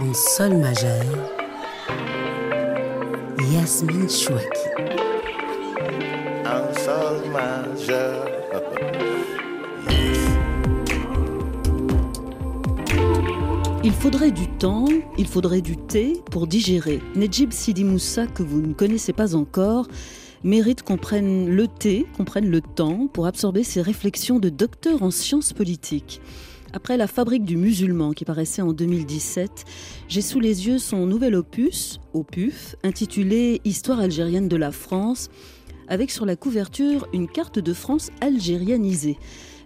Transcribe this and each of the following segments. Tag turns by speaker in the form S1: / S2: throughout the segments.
S1: en sol majeur, Yasmine Chouaki.
S2: En sol majeur.
S3: Il faudrait du temps, il faudrait du thé pour digérer. Nejib Sidi Moussa, que vous ne connaissez pas encore, mérite qu'on prenne le thé, qu'on prenne le temps pour absorber ses réflexions de docteur en sciences politiques. Après La fabrique du musulman qui paraissait en 2017, j'ai sous les yeux son nouvel opus, Opuf, intitulé Histoire algérienne de la France, avec sur la couverture une carte de France algérianisée.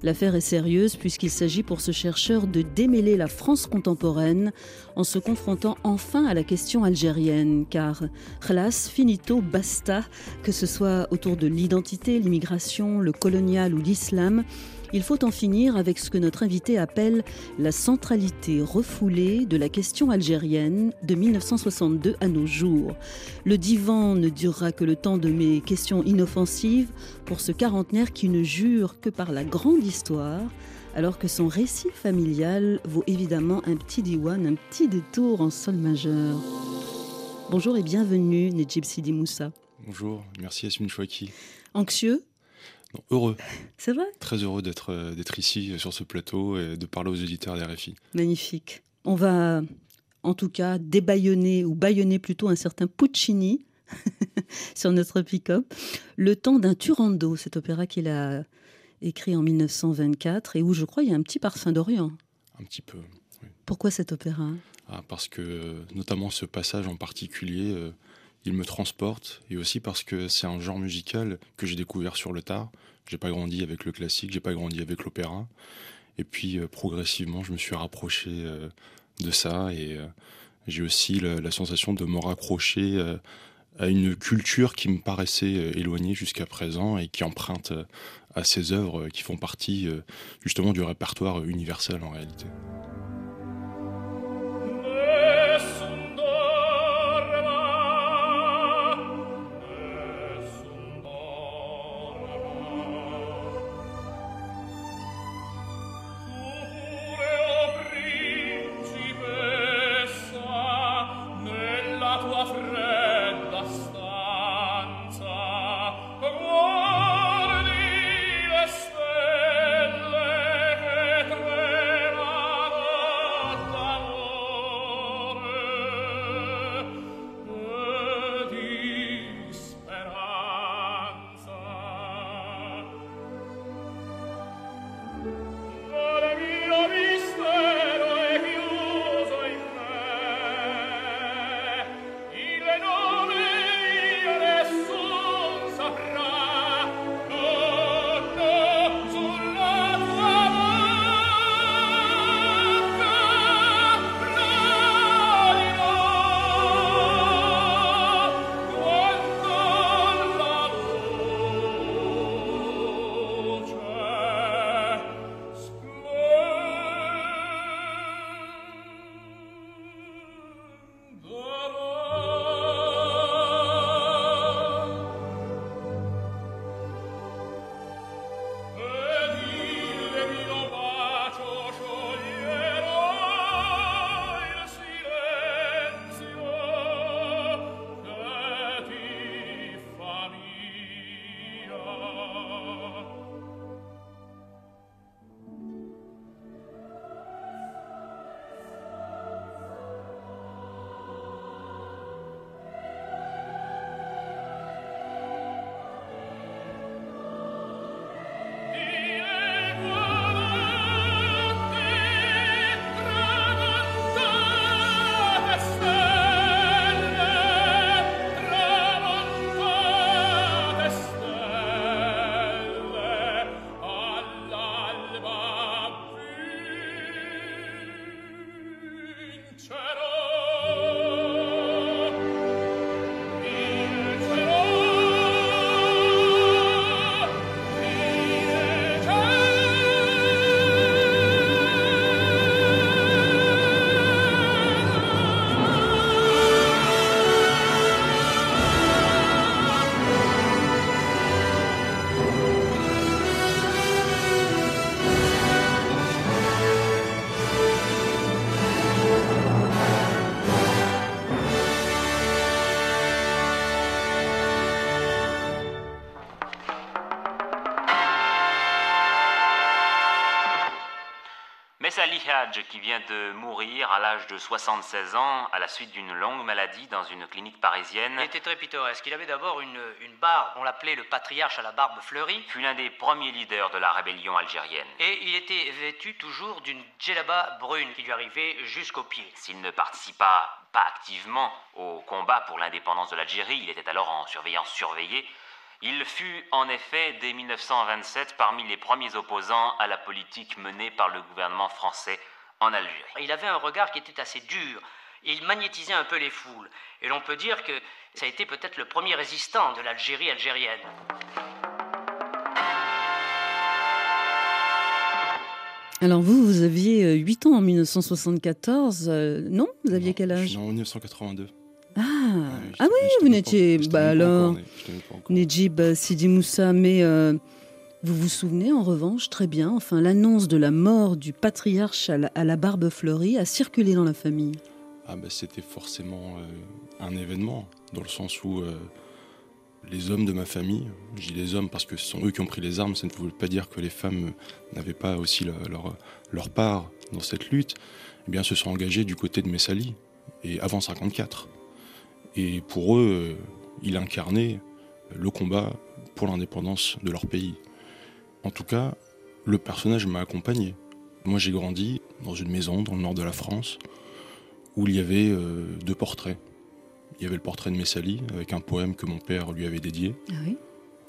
S3: L'affaire est sérieuse puisqu'il s'agit pour ce chercheur de démêler la France contemporaine en se confrontant enfin à la question algérienne. Car, khlas, finito, basta, que ce soit autour de l'identité, l'immigration, le colonial ou l'islam, il faut en finir avec ce que notre invité appelle la centralité refoulée de la question algérienne de 1962 à nos jours. Le divan ne durera que le temps de mes questions inoffensives pour ce quarantenaire qui ne jure que par la grande histoire, alors que son récit familial vaut évidemment un petit diwan, un petit détour en sol majeur. Bonjour et bienvenue, Nejib Sidi Moussa.
S4: Bonjour, merci Yasmine Chouaki.
S3: Anxieux
S4: heureux.
S3: C'est vrai?
S4: Très heureux d'être euh, d'être ici euh, sur ce plateau et de parler aux auditeurs d'RFI.
S3: Magnifique. On va en tout cas débaillonner ou baïonner plutôt un certain Puccini sur notre pick-up. Le temps d'un Turando, cet opéra qu'il a écrit en 1924 et où je crois il y a un petit parfum d'Orient.
S4: Un petit peu.
S3: Pourquoi cet opéra?
S4: Ah, Parce que notamment ce passage en particulier, euh, il me transporte et aussi parce que c'est un genre musical que j'ai découvert sur le tard. J'ai pas grandi avec le classique, j'ai pas grandi avec l'opéra. Et puis euh, progressivement, je me suis rapproché euh, de ça et euh, j'ai aussi la, sensation de me raccrocher à une culture qui me paraissait éloignée jusqu'à présent et qui emprunte à ces œuvres qui font partie justement du répertoire universel en réalité.
S5: Vient de mourir à l'âge de 76 ans à la suite d'une longue maladie dans une clinique parisienne.
S6: Il était très pittoresque. Il avait d'abord une, une barbe, on l'appelait le patriarche à la barbe fleurie.
S5: fut l'un des premiers leaders de la rébellion algérienne.
S6: Et il était vêtu toujours d'une djellaba brune qui lui arrivait jusqu'aux pieds.
S5: S'il ne participa pas activement au combat pour l'indépendance de l'Algérie, il était alors en surveillance surveillée. Il fut en effet dès 1927 parmi les premiers opposants à la politique menée par le gouvernement français en Algérie.
S6: Il avait un regard qui était assez dur. Il magnétisait un peu les foules. Et l'on peut dire que ça a été peut-être le premier résistant de l'Algérie algérienne.
S3: Alors vous, vous aviez 8 ans en 1974, euh, non? Vous aviez
S4: Non,
S3: quel
S4: je
S3: âge
S4: suis né en 1982.
S3: Ah, ah oui, vous n'étiez... Bah alors, Nejib Sidi Moussa, mais euh, vous vous souvenez en revanche très bien, enfin l'annonce de la mort du patriarche à la, barbe fleurie a circulé dans la famille.
S4: Ah bah, c'était forcément euh, un événement, dans le sens où euh, les hommes de ma famille, je dis les hommes parce que ce sont eux qui ont pris les armes, ça ne veut pas dire que les femmes euh, n'avaient pas aussi le- leur, part dans cette lutte, eh bien se sont engagés du côté de Messali, et avant 54. Et pour eux, il incarnait le combat pour l'indépendance de leur pays. En tout cas, le personnage m'a accompagné. Moi j'ai grandi dans une maison dans le nord de la France, où il y avait euh, deux portraits. Il y avait le portrait de Messali, avec un poème que mon père lui avait dédié,
S3: Ah oui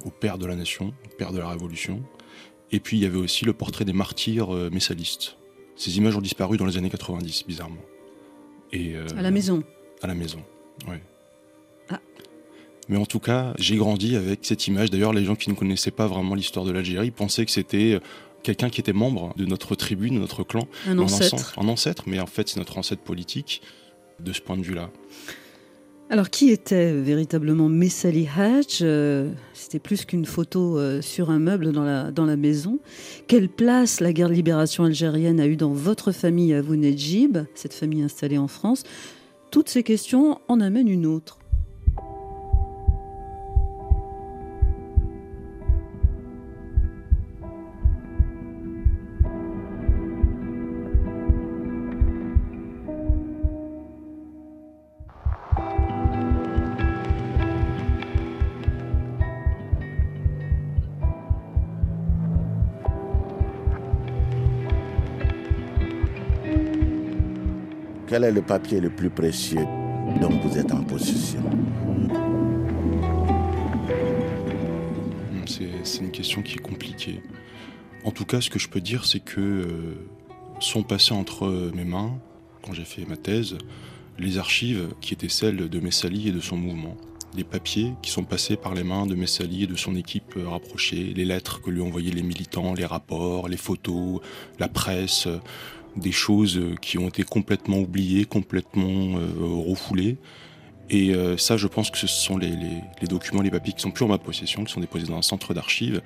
S4: au père de la nation, au père de la révolution. Et puis il y avait aussi le portrait des martyrs euh, messalistes. Ces images ont disparu dans les années 90, bizarrement. Et, euh,
S3: À la maison.
S4: À la maison, oui. Mais en tout cas, j'ai grandi avec cette image. D'ailleurs, les gens qui ne connaissaient pas vraiment l'histoire de l'Algérie pensaient que c'était euh, quelqu'un qui était membre de notre tribu, de notre clan,
S3: Un ancêtre.
S4: Un ancêtre, mais en fait, c'est notre ancêtre politique de ce point de vue-là.
S3: Alors, qui était véritablement Messali Hadj Euh, C'était plus qu'une photo euh, sur un meuble dans la, dans la maison. Quelle place la guerre de libération algérienne a eu dans votre famille à vous, Nejib, cette famille installée en France? Toutes ces questions en amènent une autre.
S2: Quel est le papier le plus précieux dont vous êtes en possession?
S4: C'est une question qui est compliquée. En tout cas, ce que je peux dire, c'est que euh, sont passés entre mes mains, quand j'ai fait ma thèse, les archives qui étaient celles de Messali et de son mouvement. Les papiers qui sont passés par les mains de Messali et de son équipe rapprochée, les lettres que lui envoyaient les militants, les rapports, les photos, la presse, des choses euh, qui ont été complètement oubliées, complètement euh, refoulées. Et euh, ça, je pense que ce sont les, documents, les papiers qui sont plus en ma possession, qui sont déposés dans un centre d'archives.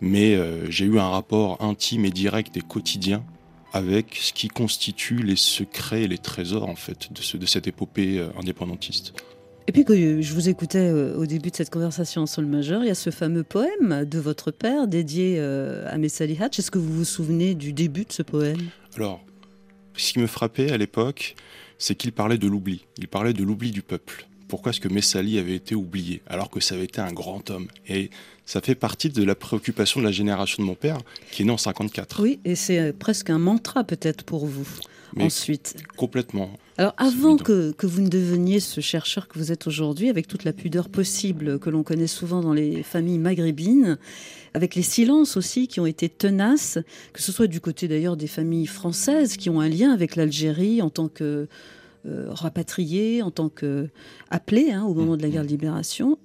S4: Mais j'ai eu un rapport intime et direct et quotidien avec ce qui constitue les secrets et les trésors en fait de, ce- de cette épopée indépendantiste.
S3: Et puis que je vous écoutais euh, au début de cette conversation en sol majeur, il y a ce fameux poème de votre père dédié euh, à Messali Hadj. Est-ce que vous vous souvenez du début de ce poème?
S4: Alors, ce qui me frappait à l'époque, c'est qu'il parlait de l'oubli. Il parlait de l'oubli du peuple. Pourquoi est-ce que Messali avait été oublié alors que ça avait été un grand homme Et ça fait partie de la préoccupation de la génération de mon père qui est né en 54.
S3: Oui, et c'est euh, presque un mantra peut-être pour vous
S4: Mais
S3: ensuite.
S4: complètement.
S3: Alors avant que, que vous ne deveniez ce chercheur que vous êtes aujourd'hui, avec toute la pudeur possible que l'on connaît souvent dans les familles maghrébines, avec les silences aussi qui ont été tenaces, que ce soit du côté d'ailleurs des familles françaises qui ont un lien avec l'Algérie en tant que rapatriés, en tant que appelés hein, au moment de la guerre de libération,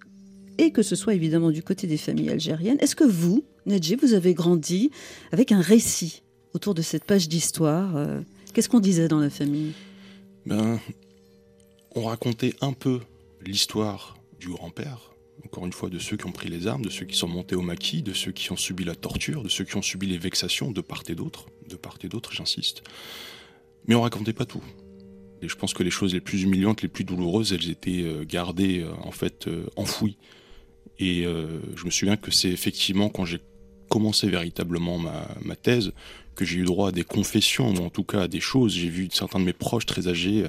S3: et que ce soit évidemment du côté des familles algériennes. Est-ce que vous, Nedji, vous avez grandi avec un récit autour de cette page d'histoire euh, Qu'est-ce qu'on disait dans la famille?
S4: Ben, on racontait un peu l'histoire du grand-père, encore une fois, de ceux qui ont pris les armes, de ceux qui sont montés au maquis, de ceux qui ont subi la torture, de ceux qui ont subi les vexations de part et d'autre, de part et d'autre, j'insiste. Mais on racontait pas tout. Et je pense que les choses les plus humiliantes, les plus douloureuses, elles étaient euh, gardées, euh, en fait, euh, enfouies. Et je me souviens que c'est effectivement quand j'ai commencé véritablement ma, thèse que j'ai eu droit à des confessions, ou en tout cas à des choses. J'ai vu certains de mes proches très âgés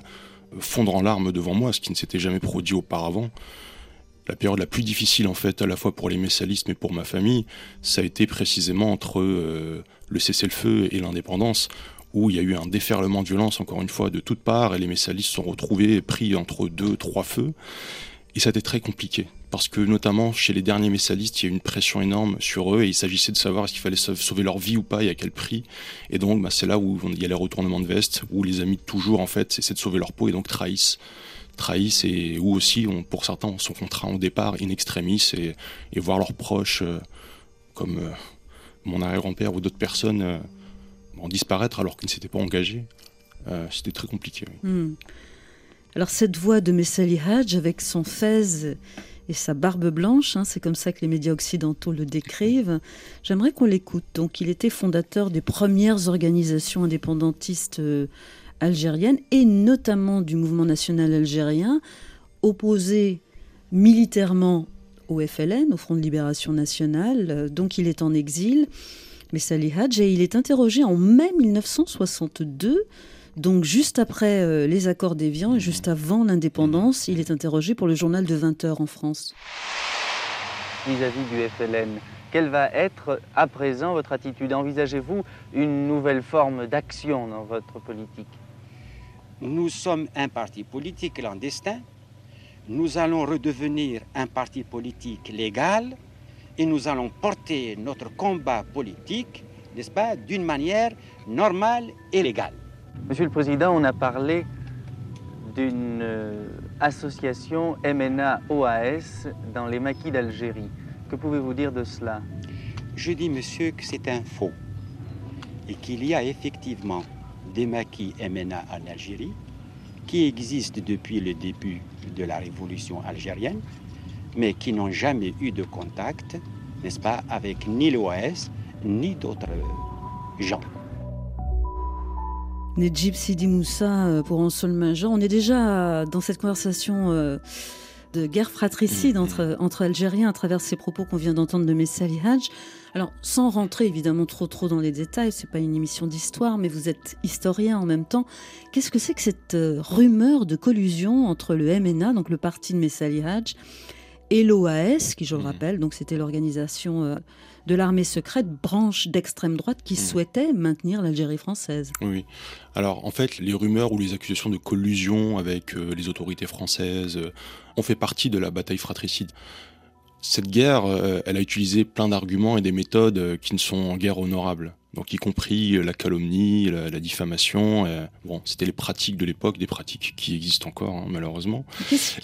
S4: fondre en larmes devant moi, ce qui ne s'était jamais produit auparavant. La période la plus difficile, en fait, à la fois pour les messalistes mais pour ma famille, ça a été précisément entre le cessez-le-feu et l'indépendance, où il y a eu un déferlement de violence, encore une fois, de toutes parts, et les messalistes sont retrouvés pris entre deux, trois feux. Et ça a été très compliqué parce que notamment chez les derniers messalistes, il y a eu une pression énorme sur eux et il s'agissait de savoir est-ce qu'il fallait sauver leur vie ou pas et à quel prix. Et donc bah, c'est là où il y a les retournements de veste, où les amis toujours en fait essaient de sauver leur peau et donc trahissent trahissent et où aussi pour certains sont contraints au départ in extremis et, et voir leurs proches euh, comme euh, mon arrière-grand-père ou d'autres personnes euh, en disparaître alors qu'ils ne s'étaient pas engagés. C'était très compliqué.
S3: Hmm. Alors cette voix de Messali Hadj avec son fez et sa barbe blanche, hein, c'est comme ça que les médias occidentaux le décrivent. J'aimerais qu'on l'écoute. Donc, il était fondateur des premières organisations indépendantistes euh, algériennes et notamment du mouvement national algérien, opposé militairement au FLN, au Front de Libération Nationale. Donc, il est en exil. Mais Salih Hadj, et il est interrogé en mai 1962 donc juste après euh, les accords d'Évian et juste avant l'indépendance, il est interrogé pour le journal de 20 heures en France.
S7: Vis-à-vis du FLN, quelle va être à présent votre attitude? Envisagez-vous une nouvelle forme d'action dans votre politique?
S8: Nous sommes un parti politique clandestin. Nous allons redevenir un parti politique légal et nous allons porter notre combat politique, n'est-ce pas, d'une manière normale et légale.
S7: Monsieur le Président, on a parlé d'une euh, association MNA-OAS dans les maquis d'Algérie. Que pouvez-vous dire de cela?
S8: Je dis, monsieur, que c'est un faux et qu'il y a effectivement des maquis MNA en Algérie qui existent depuis le début de la révolution algérienne, mais qui n'ont jamais eu de contact, n'est-ce pas, avec ni l'OAS ni d'autres gens.
S3: Nejib Sidi Moussa euh, pour seul major. On est déjà dans cette conversation euh, de guerre fratricide mm, entre, entre Algériens à travers ces propos qu'on vient d'entendre de Messali Hadj. Alors, sans rentrer évidemment trop trop dans les détails, c'est pas une émission d'histoire, mais vous êtes historien en même temps. Qu'est-ce que c'est que cette euh, rumeur de collusion entre le MNA, donc le parti de Messali Hadj, et l'OAS, qui je le mm. rappelle, donc c'était l'organisation de l'armée secrète, branche d'extrême droite qui hmm. souhaitait maintenir l'Algérie française.
S4: Oui. Alors en fait, les rumeurs ou les accusations de collusion avec euh, les autorités françaises euh, ont fait partie de la bataille fratricide. Cette guerre, euh, elle a utilisé plein d'arguments et des méthodes qui ne sont en guerre honorables donc y compris euh, la calomnie, la, diffamation. Euh, bon, c'était les pratiques de l'époque, des pratiques qui existent encore hein, malheureusement.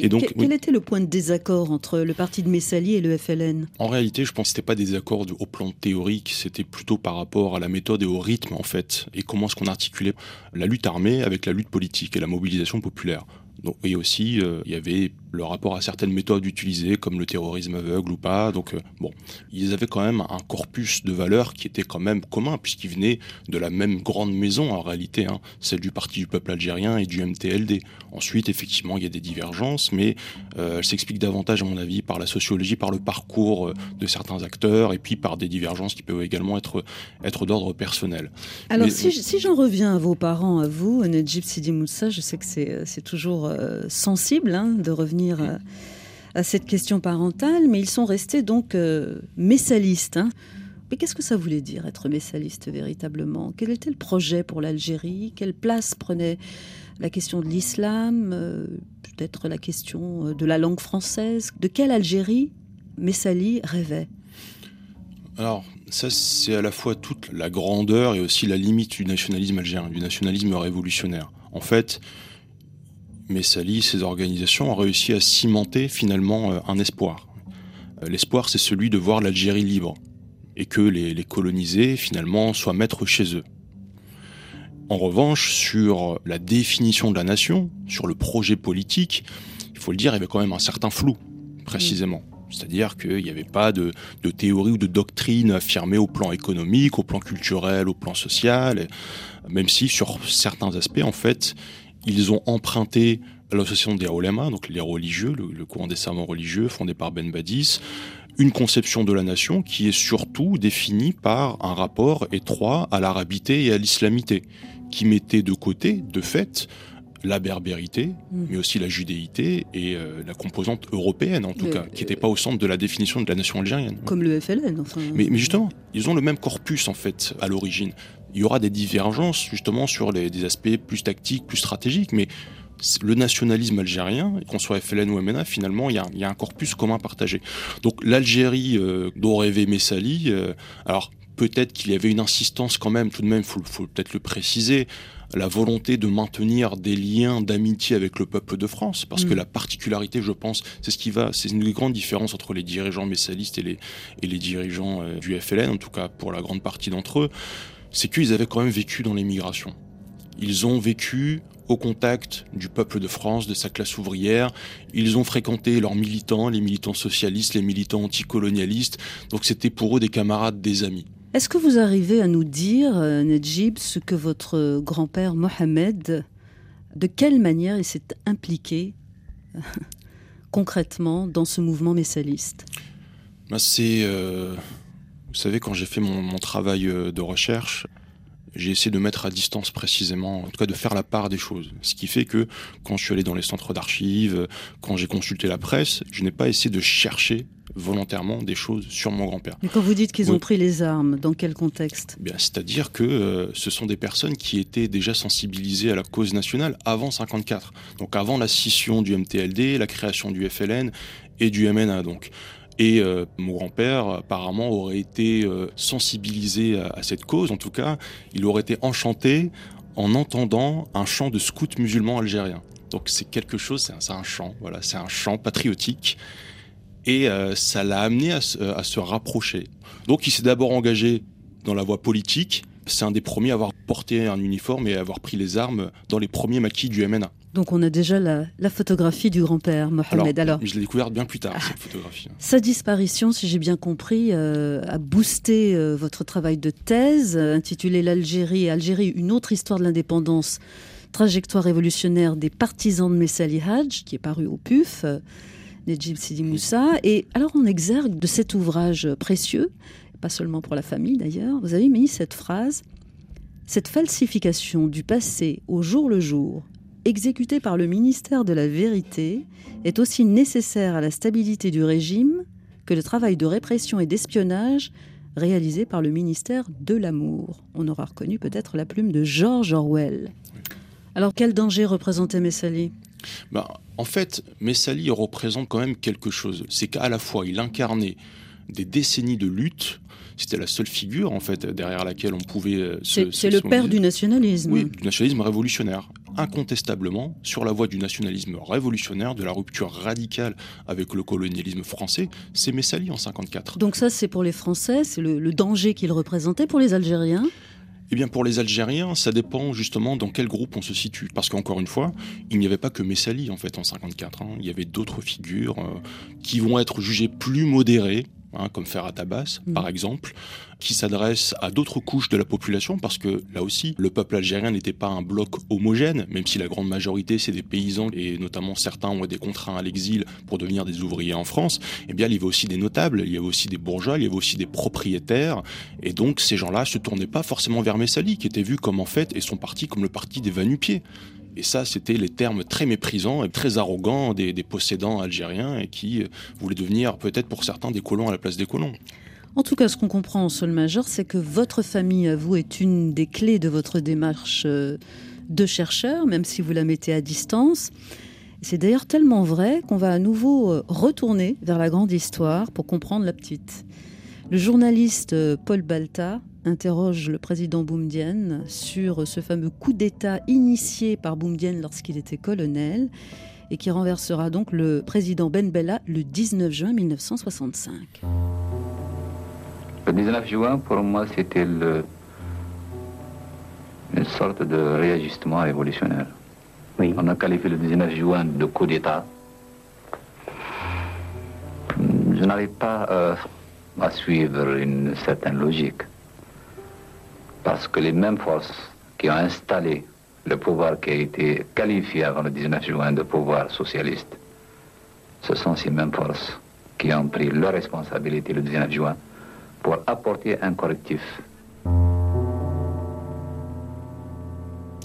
S3: Et donc, quel, était le point de désaccord entre le parti de Messali et le FLN
S4: En réalité, je pense que c'était pas des accords au plan théorique, c'était plutôt par rapport à la méthode et au rythme en fait, et comment est-ce qu'on articulait la lutte armée avec la lutte politique et la mobilisation populaire. Donc, et aussi, euh, il y avait le rapport à certaines méthodes utilisées, comme le terrorisme aveugle ou pas. Donc, euh, bon, ils avaient quand même un corpus de valeurs qui était quand même commun, puisqu'ils venaient de la même grande maison, en réalité, hein, celle du Parti du peuple algérien et du MTLD. Ensuite, effectivement, il y a des divergences, mais euh, elles s'expliquent davantage, à mon avis, par la sociologie, par le parcours de certains acteurs, et puis par des divergences qui peuvent également être, être d'ordre personnel.
S3: Alors, si, si j'en reviens à vos parents, à vous, Najib Sidi Moussa, je sais que c'est toujours euh, sensible hein, de revenir euh, à, cette question parentale, mais ils sont restés donc euh, messalistes. Hein. Mais qu'est-ce que ça voulait dire être messaliste véritablement? Quel était le projet pour l'Algérie? Quelle place prenait la question de l'islam Peut-être la question de la langue française? De quelle Algérie Messali rêvait?
S4: Alors, ça, c'est à la fois toute la grandeur et aussi la limite du nationalisme algérien, du nationalisme révolutionnaire. En fait, mais Sali, ces organisations ont réussi à cimenter finalement euh, un espoir. Euh, l'espoir, c'est celui de voir l'Algérie libre et que les, colonisés finalement soient maîtres chez eux. En revanche, sur la définition de la nation, sur le projet politique, il faut le dire, il y avait quand même un certain flou, précisément. C'est-à-dire qu'il n'y avait pas de, théorie ou de doctrine affirmée au plan économique, au plan culturel, au plan social, même si sur certains aspects, en fait, ils ont emprunté l'association des Olema, donc les religieux, le, courant des serments religieux fondé par Ben Badis, une conception de la nation qui est surtout définie par un rapport étroit à l'arabité et à l'islamité, qui mettait de côté, de fait, la berbérité,
S3: Mm.
S4: mais aussi la judéité et euh, la composante européenne, en tout cas, qui n'était pas au centre de la définition de la nation algérienne.
S3: Comme le FLN, enfin.
S4: Mais, mais justement, ils ont le même corpus en fait à l'origine. Il y aura des divergences justement sur les, des aspects plus tactiques, plus stratégiques, mais le nationalisme algérien, qu'on soit FLN ou MNA, finalement, il y a, il y a un corpus commun partagé. Donc l'Algérie euh, dont rêvait Messali, euh, alors peut-être qu'il y avait une insistance quand même, tout de même, faut, faut peut-être le préciser, la volonté de maintenir des liens d'amitié avec le peuple de France, parce que
S3: Mm.
S4: la particularité, je pense, c'est ce qui va, c'est une des grandes différences entre les dirigeants messalistes et les, et les dirigeants euh, du FLN, en tout cas pour la grande partie d'entre eux, c'est qu'ils avaient quand même vécu dans l'émigration. Ils ont vécu au contact du peuple de France, de sa classe ouvrière. Ils ont fréquenté leurs militants, les militants socialistes, les militants anticolonialistes. Donc c'était pour eux des camarades, des amis.
S3: Est-ce que vous arrivez à nous dire, euh, Nedjib, ce que votre grand-père Mohamed, de quelle manière il s'est impliqué euh, concrètement dans ce mouvement messaliste?
S4: Ben, c'est, euh, vous savez, quand j'ai fait mon, mon travail euh, de recherche, j'ai essayé de mettre à distance précisément, en tout cas de faire la part des choses. Ce qui fait que quand je suis allé dans les centres d'archives, quand j'ai consulté la presse, je n'ai pas essayé de chercher volontairement des choses sur mon grand-père.
S3: Et quand vous dites qu'ils
S4: Oui.
S3: ont pris les armes, dans quel contexte?
S4: Bien, c'est-à-dire que euh, ce sont des personnes qui étaient déjà sensibilisées à la cause nationale avant 54. Donc avant la scission du MTLD, la création du FLN et du MNA donc. Et euh, mon grand-père apparemment aurait été euh, sensibilisé à, cette cause, en tout cas, il aurait été enchanté en entendant un chant de scouts musulmans algériens. Donc c'est quelque chose, c'est un, chant, voilà, c'est un chant patriotique. Et euh, ça l'a amené à se, à se rapprocher. Donc il s'est d'abord engagé dans la voie politique. C'est un des premiers à avoir porté un uniforme et à avoir pris les armes dans les premiers maquis du MNA.
S3: Donc on a déjà la, la photographie du grand-père Mohamed. Alors,
S4: je l'ai découverte bien plus tard, cette photographie.
S3: Sa disparition, si j'ai bien compris, euh, a boosté euh, votre travail de thèse euh, intitulé L'Algérie, Algérie, une autre histoire de l'indépendance, trajectoire révolutionnaire des partisans de Messali Hadj, qui est paru au PUF, euh, Nedjib Sidi Moussa. Et alors on exergue de cet ouvrage précieux, pas seulement pour la famille d'ailleurs, vous avez mis cette phrase Cette falsification du passé au jour le jour, exécutée par le ministère de la Vérité, est aussi nécessaire à la stabilité du régime que le travail de répression et d'espionnage réalisé par le ministère de l'Amour. On aura reconnu peut-être la plume de George Orwell. Alors quel danger représentait Messali?
S4: Ben, en fait, Messali représente quand même quelque chose. C'est qu'à la fois, il incarnait des décennies de lutte. C'était la seule figure, en fait, derrière laquelle on pouvait euh, se.
S3: C'est le père du nationalisme.
S4: Oui, du nationalisme révolutionnaire. Incontestablement, sur la voie du nationalisme révolutionnaire, de la rupture radicale avec le colonialisme français, c'est Messali en 54.
S3: Donc ça c'est pour les Français, c'est le, le danger qu'il représentait pour les Algériens?
S4: Eh bien, pour les Algériens, ça dépend justement dans quel groupe on se situe. Parce qu'encore une fois, il n'y avait pas que Messali, en fait, en 54. hein. Il y avait d'autres figures euh, qui vont être jugées plus modérées, hein, comme Ferhat Abbas,
S3: Mhm.
S4: par exemple, qui s'adressent à d'autres couches de la population, parce que là aussi, le peuple algérien n'était pas un bloc homogène, même si la grande majorité, c'est des paysans, et notamment certains ont été contraints à l'exil pour devenir des ouvriers en France. Eh bien, il y avait aussi des notables, il y avait aussi des bourgeois, il y avait aussi des propriétaires, et donc ces gens-là se tournaient pas forcément vers Messali, qui était vu comme en fait, et son parti comme le parti des va-nu-pieds. Et ça, c'était les termes très méprisants et très arrogants des, possédants algériens et qui euh, voulaient devenir peut-être pour certains des colons à la place des colons.
S3: En tout cas, ce qu'on comprend en sol majeur, c'est que votre famille, à vous, est une des clés de votre démarche euh, de chercheur, même si vous la mettez à distance. C'est d'ailleurs tellement vrai qu'on va à nouveau euh, retourner vers la grande histoire pour comprendre la petite. Le journaliste Paul Balta interroge le président Boumdienne sur ce fameux coup d'État initié par Boumdienne lorsqu'il était colonel et qui renversera donc le président Ben Bella le 19 juin 1965.
S9: Le 19 juin, pour moi, c'était le- une sorte de réajustement révolutionnaire. On a qualifié le 19 juin de coup d'État. Je n'arrive pas euh, à suivre une certaine logique. Parce que les mêmes forces qui ont installé le pouvoir qui a été qualifié avant le 19 juin de pouvoir socialiste, ce sont ces mêmes forces qui ont pris leur responsabilité le 19 juin pour apporter un correctif.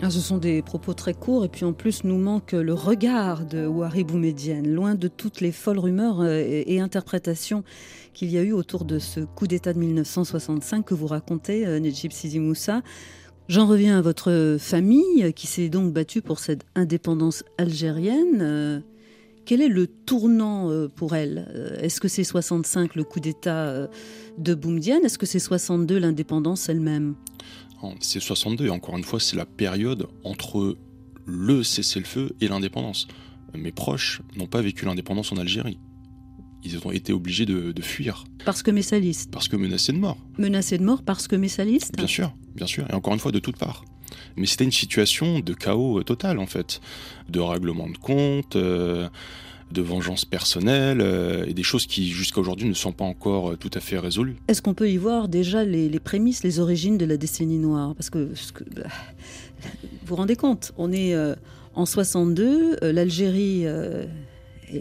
S3: Ah, ce sont des propos très courts et puis en plus nous manque le regard de Ouari Boumedienne, loin de toutes les folles rumeurs euh, et, interprétations qu'il y a eu autour de ce coup d'État de 1965 que vous racontez, euh, Nejib Sidi Moussa. J'en reviens à votre famille qui s'est donc battue pour cette indépendance algérienne. Euh, quel est le tournant pour elle? Est-ce que c'est 65 le coup d'État de Boumedienne Est-ce que c'est 62 l'indépendance elle-même?
S4: C'est 62, et encore une fois, c'est la période entre le cessez-le-feu et l'indépendance. Mes proches n'ont pas vécu l'indépendance en Algérie. Ils ont été obligés de, fuir.
S3: Parce que messalistes
S4: Parce que menacés de mort.
S3: Menacés de mort parce que messalistes
S4: Bien sûr, bien sûr. Et encore une fois, de toutes parts. Mais c'était une situation de chaos total, en fait. De règlement de compte. Euh, de vengeance personnelle euh, et des choses qui jusqu'à aujourd'hui ne sont pas encore euh, tout à fait résolues.
S3: Est-ce qu'on peut y voir déjà les, prémices, les origines de la décennie noire? Parce que, bah, vous vous rendez compte, on est euh, en 62, l'Algérie est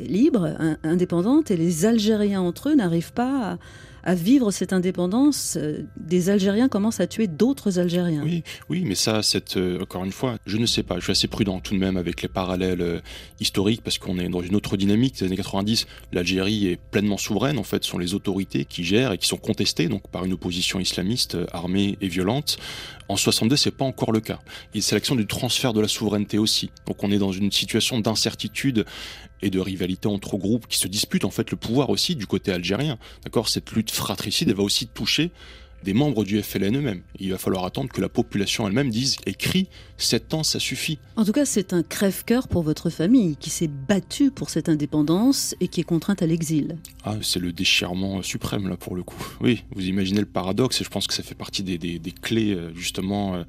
S3: libre, indépendante, et les Algériens entre eux n'arrivent pas à à vivre cette indépendance, euh, des Algériens commencent à tuer d'autres Algériens.
S4: Oui, oui, mais ça, cette, euh, encore une fois, je ne sais pas. Je suis assez prudent tout de même avec les parallèles euh, historiques parce qu'on est dans une autre dynamique. Des années 90, l'Algérie est pleinement souveraine. En fait, ce sont les autorités qui gèrent et qui sont contestées donc par une opposition islamiste armée et violente. En 62, c'est pas encore le cas. C'est l'action du transfert de la souveraineté aussi. Donc on est dans une situation d'incertitude et de rivalité entre groupes qui se disputent en fait le pouvoir aussi du côté algérien. D'accord? Cette lutte fratricide, elle va aussi toucher des membres du FLN eux-mêmes. Il va falloir attendre que la population elle-même dise écrit, 7 ans, ça suffit.
S3: En tout cas, c'est un crève-cœur pour votre famille qui s'est battue pour cette indépendance et qui est contrainte à l'exil.
S4: Ah, c'est le déchirement suprême là pour le coup. Oui, vous imaginez le paradoxe et je pense que ça fait partie des, clés euh, justement euh,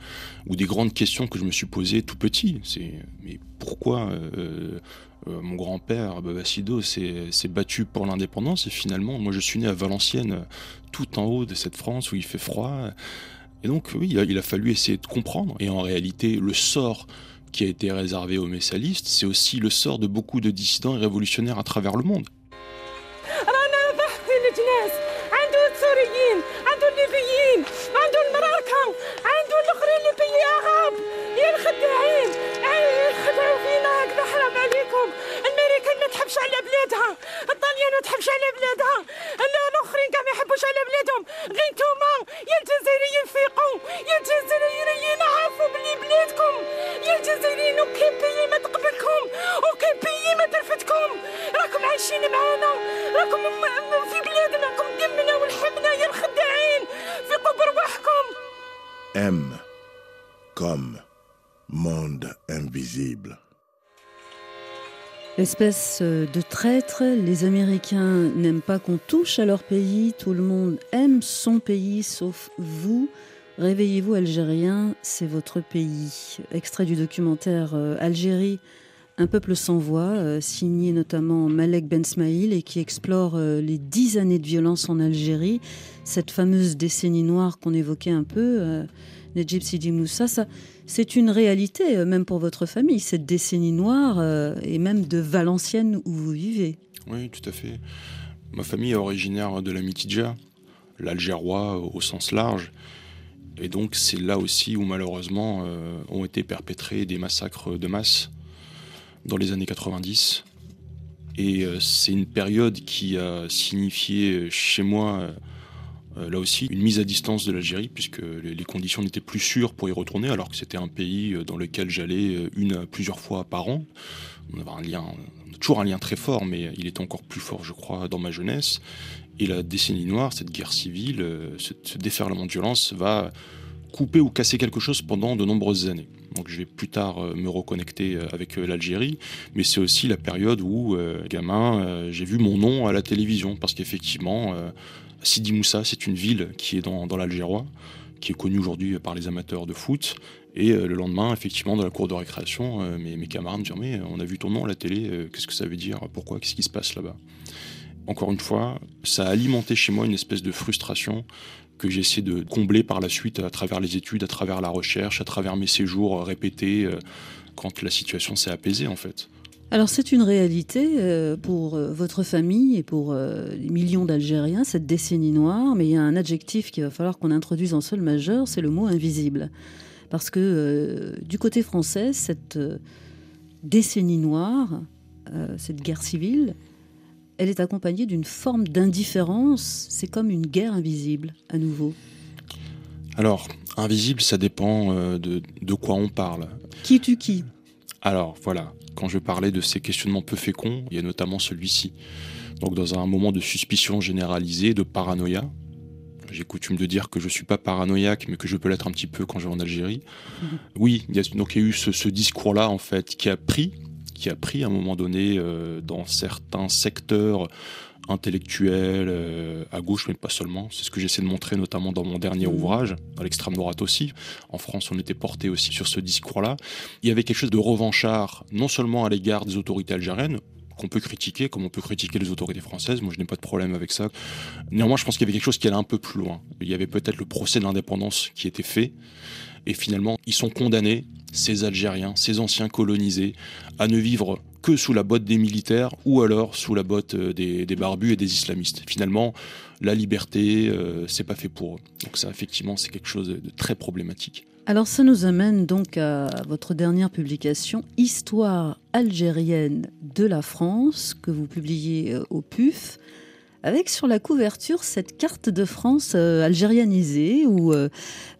S4: ou des grandes questions que je me suis posées tout petit. C'est mais pourquoi euh, mon grand-père Babacido s'est battu pour l'indépendance et finalement moi je suis né à Valenciennes tout en haut de cette France où il fait froid. Et donc, oui, il a, fallu essayer de comprendre. Et en réalité, le sort qui a été réservé aux messalistes, c'est aussi le sort de beaucoup de dissidents et révolutionnaires à travers le monde.
S3: Espèce euh, de traître, les Américains n'aiment pas qu'on touche à leur pays, tout le monde aime son pays sauf vous. Réveillez-vous Algériens, c'est votre pays. Extrait du documentaire euh, Algérie, un peuple sans voix, euh, signé notamment Malek Ben Smaïl et qui explore les dix années de violence en Algérie, cette fameuse décennie noire qu'on évoquait un peu. Nejib Sidi Moussa, ça, c'est une réalité, euh, même pour votre famille, cette décennie noire, euh, et même de Valenciennes où vous vivez.
S4: Oui, tout à fait. Ma famille est originaire de la Mitidja, l'Algérois au sens large. Et donc c'est là aussi où malheureusement euh, ont été perpétrés des massacres de masse dans les années 90. Et c'est une période qui a signifié chez moi là aussi, une mise à distance de l'Algérie, puisque les, conditions n'étaient plus sûres pour y retourner, alors que c'était un pays euh, dans lequel j'allais euh, une à plusieurs fois par an. On avait un lien, toujours un lien très fort, mais il était encore plus fort, je crois, dans ma jeunesse. Et la décennie noire, cette guerre civile, ce déferlement de violence va couper ou casser quelque chose pendant de nombreuses années. Donc je vais plus tard me reconnecter avec l'Algérie, mais c'est aussi la période où, gamin, j'ai vu mon nom à la télévision, parce qu'effectivement, Sidi Moussa, c'est une ville qui est dans, l'Algérois, qui est connue aujourd'hui par les amateurs de foot. Et euh, le lendemain, effectivement, dans la cour de récréation, euh, mes, camarades me disent Mais on a vu ton nom à la télé, euh, qu'est-ce que ça veut dire? Pourquoi? Qu'est-ce qui se passe là-bas? Encore une fois, ça a alimenté chez moi une espèce de frustration que j'ai essayé de combler par la suite à travers les études, à travers la recherche, à travers mes séjours répétés quand la situation s'est apaisée en fait.
S3: Alors c'est une réalité euh, pour euh, votre famille et pour euh, les millions d'Algériens, cette décennie noire, mais il y a un adjectif qu'il va falloir qu'on introduise en sol majeur, c'est le mot invisible. Parce que du côté français, cette décennie noire, cette guerre civile, elle est accompagnée d'une forme d'indifférence, c'est comme une guerre invisible à nouveau.
S4: Alors, invisible, ça dépend de, de quoi on parle.
S3: Qui tue qui?
S4: Alors voilà, quand je parlais de ces questionnements peu féconds, il y a notamment celui-ci. Donc dans un moment de suspicion généralisée, de paranoïa, j'ai coutume de dire que je ne suis pas paranoïaque, mais que je peux l'être un petit peu quand je vais en Algérie. Oui, il y a, donc il y a eu ce, discours-là en fait qui a pris, qui a pris à un moment donné euh, dans certains secteurs intellectuel euh, à gauche, mais pas seulement. C'est ce que j'essaie de montrer notamment dans mon dernier mmh. ouvrage, dans l'extrême droite aussi. En France, on était porté aussi sur ce discours-là. Il y avait quelque chose de revanchard, non seulement à l'égard des autorités algériennes, qu'on peut critiquer, comme on peut critiquer les autorités françaises. Moi, je n'ai pas de problème avec ça. Néanmoins, je pense qu'il y avait quelque chose qui allait un peu plus loin. Il y avait peut-être le procès de l'indépendance qui était fait. Et finalement, ils sont condamnés, ces Algériens, ces anciens colonisés, à ne vivre que sous la botte des militaires ou alors sous la botte euh, des, barbus et des islamistes. Finalement, la liberté, euh, c'est pas fait pour eux. Donc ça, effectivement, c'est quelque chose de très problématique.
S3: Alors ça nous amène donc à votre dernière publication, Histoire algérienne de la France, que vous publiez euh, au PUF avec sur la couverture cette carte de France euh, algérianisée où euh,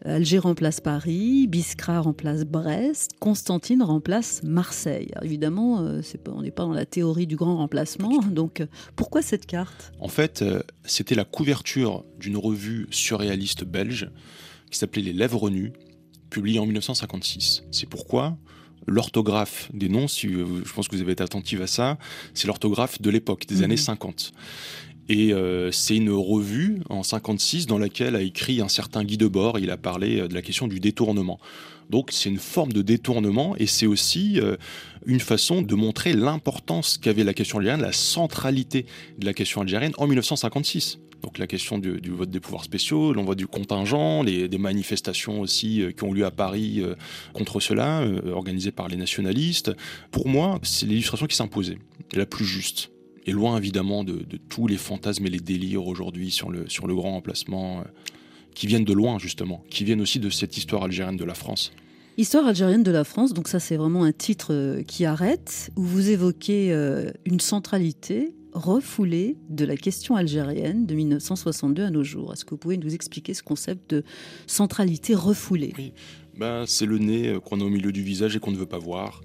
S3: Alger remplace Paris, Biskra remplace Brest, Constantine remplace Marseille. évidemment, euh, on n'est pas dans la théorie du grand remplacement, donc pourquoi cette carte?
S4: En fait, c'était la couverture d'une revue surréaliste belge qui s'appelait Les Lèvres Nues, publiée en 1956. C'est pourquoi l'orthographe des noms, je pense que vous avez été attentif à ça, c'est l'orthographe de l'époque, des mhm. années 50. Et euh, c'est une revue en 56 dans laquelle a écrit un certain Guy Debord. Il a parlé euh, de la question du détournement. Donc c'est une forme de détournement et c'est aussi euh, une façon de montrer l'importance qu'avait la question algérienne, la centralité de la question algérienne en 1956. Donc la question du, vote des pouvoirs spéciaux, l'envoi du contingent, les, manifestations aussi qui ont lieu à Paris contre cela, organisées par les nationalistes. Pour moi, c'est l'illustration qui s'imposait, la plus juste et loin évidemment de, tous les fantasmes et les délires aujourd'hui sur le, sur le grand emplacement, euh, qui viennent de loin justement, qui viennent aussi de cette histoire algérienne de la France.
S3: Histoire algérienne de la France, donc ça c'est vraiment un titre euh, qui arrête, où vous évoquez euh, une centralité refoulée de la question algérienne de 1962 à nos jours. Est-ce que vous pouvez nous expliquer ce concept de centralité refoulée?
S4: Oui. ben, C'est le nez qu'on a au milieu du visage et qu'on ne veut pas voir.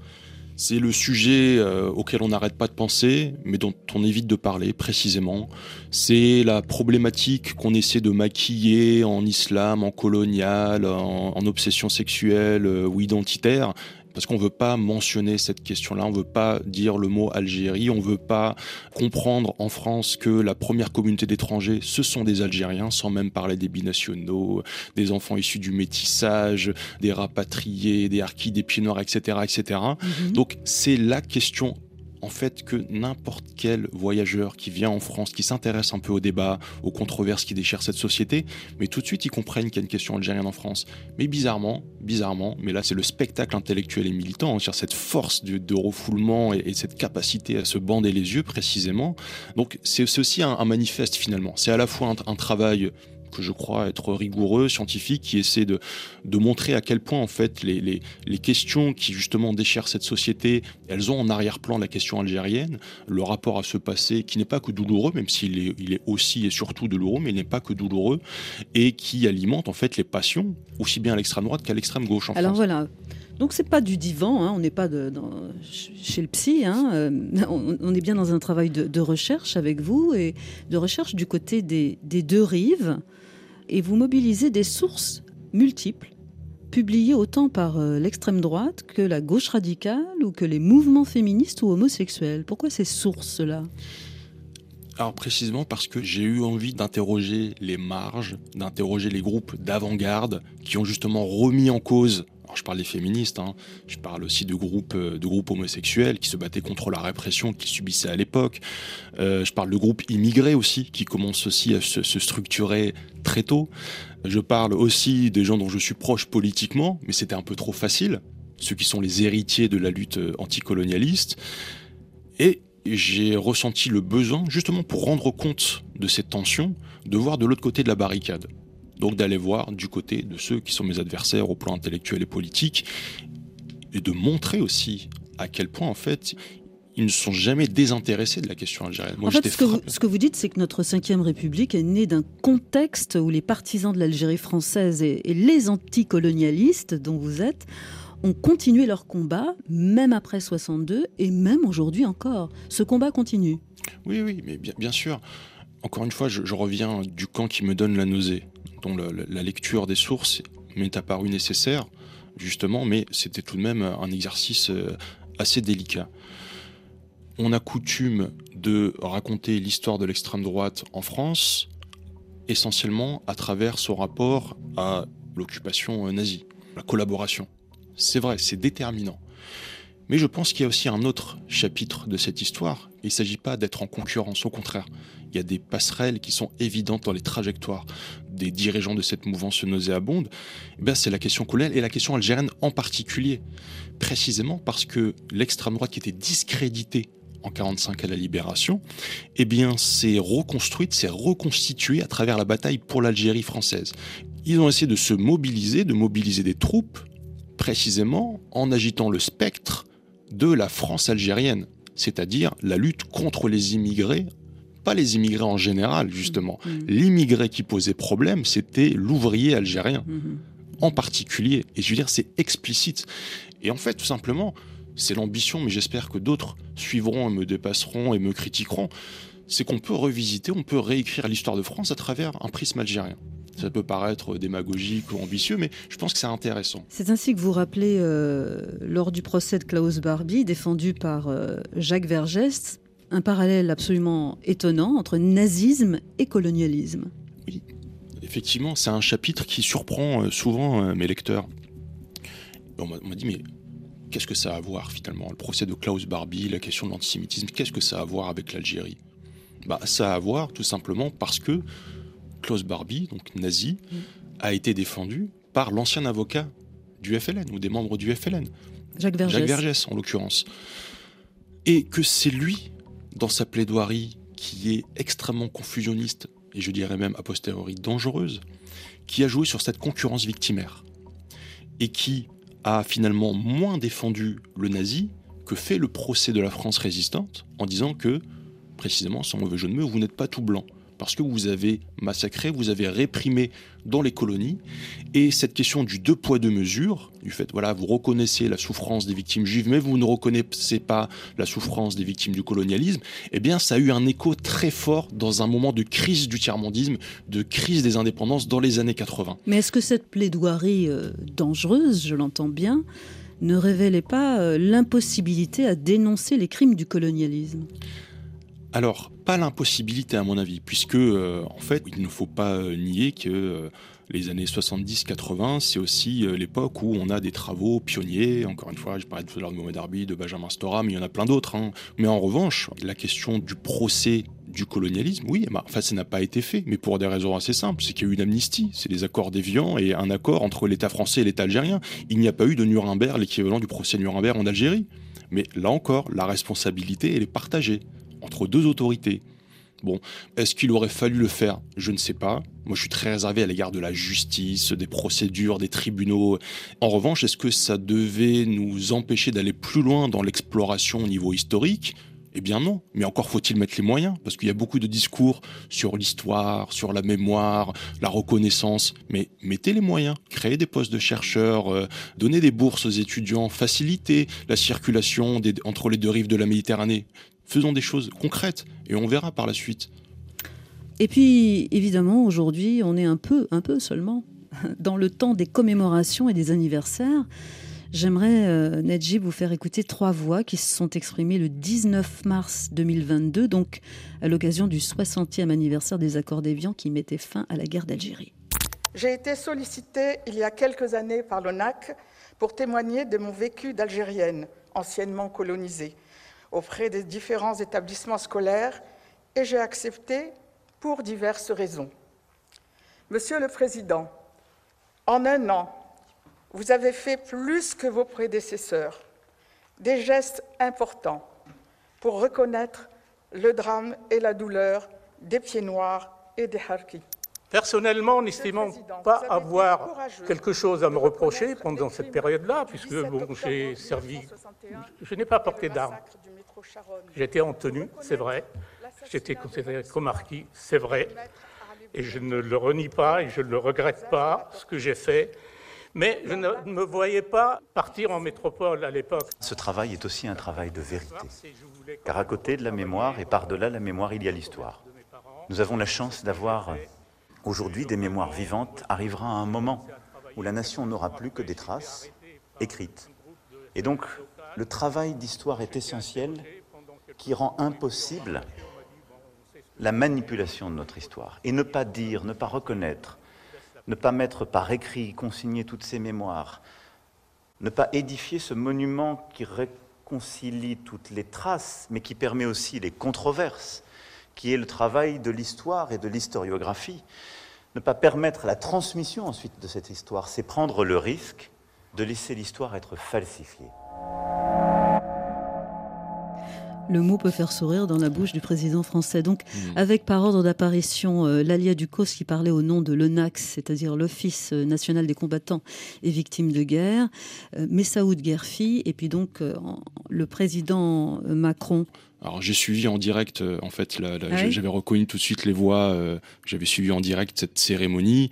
S4: C'est le sujet euh, auquel on n'arrête pas de penser, mais dont on évite de parler précisément. C'est la problématique qu'on essaie de maquiller en islam, en colonial, en, obsession sexuelle euh, ou identitaire, parce qu'on ne veut pas mentionner cette question-là, on ne veut pas dire le mot Algérie, on ne veut pas comprendre en France que la première communauté d'étrangers, ce sont des Algériens, sans même parler des binationaux, des enfants issus du métissage, des rapatriés, des harkis, des pieds noirs, etc. etc. Mhm. Donc c'est la question en fait que n'importe quel voyageur qui vient en France, qui s'intéresse un peu au débat, aux controverses qui déchirent cette société, mais tout de suite ils comprennent qu'il y a une question algérienne en France. Mais bizarrement, bizarrement, mais là c'est le spectacle intellectuel et militant, sur cette force de, refoulement et, cette capacité à se bander les yeux précisément. Donc c'est aussi un, manifeste finalement. C'est à la fois un travail que je crois être rigoureux, scientifique, qui essaie de, de montrer à quel point en fait les, les, les, questions qui justement déchirent cette société, elles ont en arrière-plan la question algérienne, le rapport à ce passé qui n'est pas que douloureux, même s'il est, il est aussi et surtout douloureux, mais il n'est pas que douloureux, et qui alimente en fait les passions, aussi bien à l'extrême droite qu'à l'extrême gauche en
S3: Alors voilà. Donc c'est pas du divan, hein, on n'est pas de, dans, chez le psy, hein, euh, on, est bien dans un travail de, de, recherche avec vous et de recherche du côté des, des deux rives et vous mobilisez des sources multiples, publiées autant par euh, l'extrême droite que la gauche radicale ou que les mouvements féministes ou homosexuels. Pourquoi ces sources-là?
S4: Alors précisément parce que j'ai eu envie d'interroger les marges, d'interroger les groupes d'avant-garde qui ont justement remis en cause je parle des féministes, hein. je parle aussi de groupes, euh, de groupes homosexuels qui se battaient contre la répression qu'ils subissaient à l'époque. Euh, je parle de groupes immigrés aussi qui commencent aussi à se, structurer très tôt. Je parle aussi des gens dont je suis proche politiquement, mais c'était un peu trop facile, ceux qui sont les héritiers de la lutte euh, anticolonialiste. Et j'ai ressenti le besoin, justement pour rendre compte de cette tension, de voir de l'autre côté de la barricade. Donc d'aller voir du côté de ceux qui sont mes adversaires au plan intellectuel et politique, et de montrer aussi à quel point en fait ils ne sont jamais désintéressés de la question algérienne.
S3: en fait, ce que, vous, ce que, vous, dites, c'est que notre Ve République est née d'un contexte où les partisans de l'Algérie française et, et les anticolonialistes dont vous êtes ont continué leur combat, même après 62 et même aujourd'hui encore. Ce combat continue.
S4: Oui, oui, mais bien, bien sûr. Encore une fois, je, je, reviens du camp qui me donne la nausée, le, la lecture des sources m'est apparue nécessaire, justement, mais c'était tout de même un exercice euh, assez délicat. On a coutume de raconter l'histoire de l'extrême droite en France, essentiellement à travers son rapport à l'occupation nazie, la collaboration. C'est vrai, c'est déterminant. Mais je pense qu'il y a aussi un autre chapitre de cette histoire. Il ne s'agit pas d'être en concurrence, au contraire. Il y a des passerelles qui sont évidentes dans les trajectoires des dirigeants de cette mouvance nauséabonde. Eh c'est la question coloniale et la question algérienne en particulier. Précisément parce que l'extrême droite qui était discréditée en 45 à la libération, eh bien, s'est reconstruite, s'est reconstituée à travers la bataille pour l'Algérie française. Ils ont essayé de se mobiliser, de mobiliser des troupes précisément en agitant le spectre de la France algérienne, c'est-à-dire la lutte contre les immigrés, pas les immigrés en général justement. Mmh. L'immigré qui posait problème, c'était l'ouvrier algérien, mmh. en particulier. Et je veux dire, c'est explicite. Et en fait, tout simplement, c'est l'ambition, mais j'espère que d'autres suivront et me dépasseront et me critiqueront, c'est qu'on peut revisiter, on peut réécrire l'histoire de France à travers un prisme algérien. Ça peut paraître démagogique ou ambitieux, mais je pense que c'est intéressant.
S3: C'est ainsi que vous rappelez euh, lors du procès de Klaus Barbie, défendu par euh, Jacques Vergès, un parallèle absolument étonnant entre nazisme et colonialisme.
S4: Oui, effectivement, c'est un chapitre qui surprend euh, souvent euh, mes lecteurs. On m'a dit, mais qu'est-ce que ça a à voir finalement Le procès de Klaus Barbie, la question de l'antisémitisme, qu'est-ce que ça a à voir avec l'Algérie? Bah, Ça a à voir tout simplement parce que Klaus Barbie, donc nazi, mmh. a été défendu par l'ancien avocat du FLN ou des membres du FLN.
S3: Jacques Vergès.
S4: Jacques Vergès, en l'occurrence. Et que c'est lui, dans sa plaidoirie, qui est extrêmement confusionniste, et je dirais même a posteriori dangereuse, qui a joué sur cette concurrence victimaire. Et qui a finalement moins défendu le nazi que fait le procès de la France résistante en disant que, précisément, sans mauvais jeu de mots, vous n'êtes pas tout blanc parce que vous avez massacré, vous avez réprimé dans les colonies. Et cette question du deux poids deux mesures, du fait, voilà, vous reconnaissez la souffrance des victimes juives, mais vous ne reconnaissez pas la souffrance des victimes du colonialisme, eh bien, ça a eu un écho très fort dans un moment de crise du tiers-mondisme, de crise des indépendances dans les années 80.
S3: Mais est-ce que cette plaidoirie euh, dangereuse, je l'entends bien, ne révélait pas euh, l'impossibilité à dénoncer les crimes du colonialisme?
S4: Alors, pas l'impossibilité à mon avis, puisque euh, en fait, il ne faut pas euh, nier que euh, les années 70-80, c'est aussi l'époque où on a des travaux pionniers. Encore une fois, je parlais à l'heure de Mohamed Arbi, de Benjamin Stora, mais il y en a plein d'autres. Hein. Mais en revanche, la question du procès du colonialisme, oui, bah, enfin, ça n'a pas été fait, mais pour des raisons assez simples. C'est qu'il y a eu une amnistie, c'est des accords d'Évian et un accord entre l'État français et l'État algérien. Il n'y a pas eu de Nuremberg, l'équivalent du procès Nuremberg en Algérie. Mais là encore, la responsabilité, elle est partagée entre deux autorités. Bon, est-ce qu'il aurait fallu le faire? Je ne sais pas. Moi, je suis très réservé à l'égard de la justice, des procédures, des tribunaux. En revanche, est-ce que ça devait nous empêcher d'aller plus loin dans l'exploration au niveau historique? Eh bien non, mais encore faut-il mettre les moyens, parce qu'il y a beaucoup de discours sur l'histoire, sur la mémoire, la reconnaissance, mais mettez les moyens, créez des postes de chercheurs, euh, donnez des bourses aux étudiants, facilitez la circulation entre les deux rives de la Méditerranée faisons des choses concrètes et on verra par la suite.
S3: Et puis, évidemment, aujourd'hui, on est un peu, un peu seulement, dans le temps des commémorations et des anniversaires. J'aimerais, euh, Nedjib, vous faire écouter trois voix qui se sont exprimées le 19 mars 2022, donc à l'occasion du 60e anniversaire des accords d'Évian qui mettaient fin à la guerre d'Algérie.
S10: J'ai été sollicitée il y a quelques années par l'ONAC pour témoigner de mon vécu d'Algérienne, anciennement colonisée auprès des différents établissements scolaires et j'ai accepté pour diverses raisons. Monsieur le Président, en un an, vous avez fait plus que vos prédécesseurs, des gestes importants pour reconnaître le drame et la douleur des pieds noirs et des harkis.
S11: Personnellement, n'estimant pas avoir quelque chose à me reprocher pendant cette période-là, puisque bon, j'ai servi, je n'ai pas porté d'armes. J'étais en tenue, c'est vrai. J'étais considéré comme marquis, c'est vrai. Et je ne le renie pas et je ne le regrette pas, ce que j'ai fait. Mais je ne me voyais pas partir en métropole à l'époque.
S12: Ce travail est aussi un travail de vérité. Car à côté de la mémoire et par-delà la mémoire, il y a l'histoire. Nous avons la chance d'avoir aujourd'hui des mémoires vivantes. Arrivera un moment où la nation n'aura plus que des traces écrites. Et donc, le travail d'histoire est essentiel qui rend impossible la manipulation de notre histoire. Et ne pas dire, ne pas reconnaître, ne pas mettre par écrit, consigner toutes ces mémoires, ne pas édifier ce monument qui réconcilie toutes les traces, mais qui permet aussi les controverses, qui est le travail de l'histoire et de l'historiographie. Ne pas permettre la transmission ensuite de cette histoire, c'est prendre le risque de laisser l'histoire être falsifiée.
S3: Le mot peut faire sourire dans la bouche du président français. Donc, mmh. avec par ordre d'apparition euh, Lalia Ducos qui parlait au nom de l'ONAX, c'est-à-dire l'Office national des combattants et victimes de guerre, euh, Messaoud Guerfi, et puis donc euh, le président Macron.
S4: Alors j'ai suivi en direct, en fait, ah j'avais reconnu tout de suite les voix, j'avais suivi en direct cette cérémonie.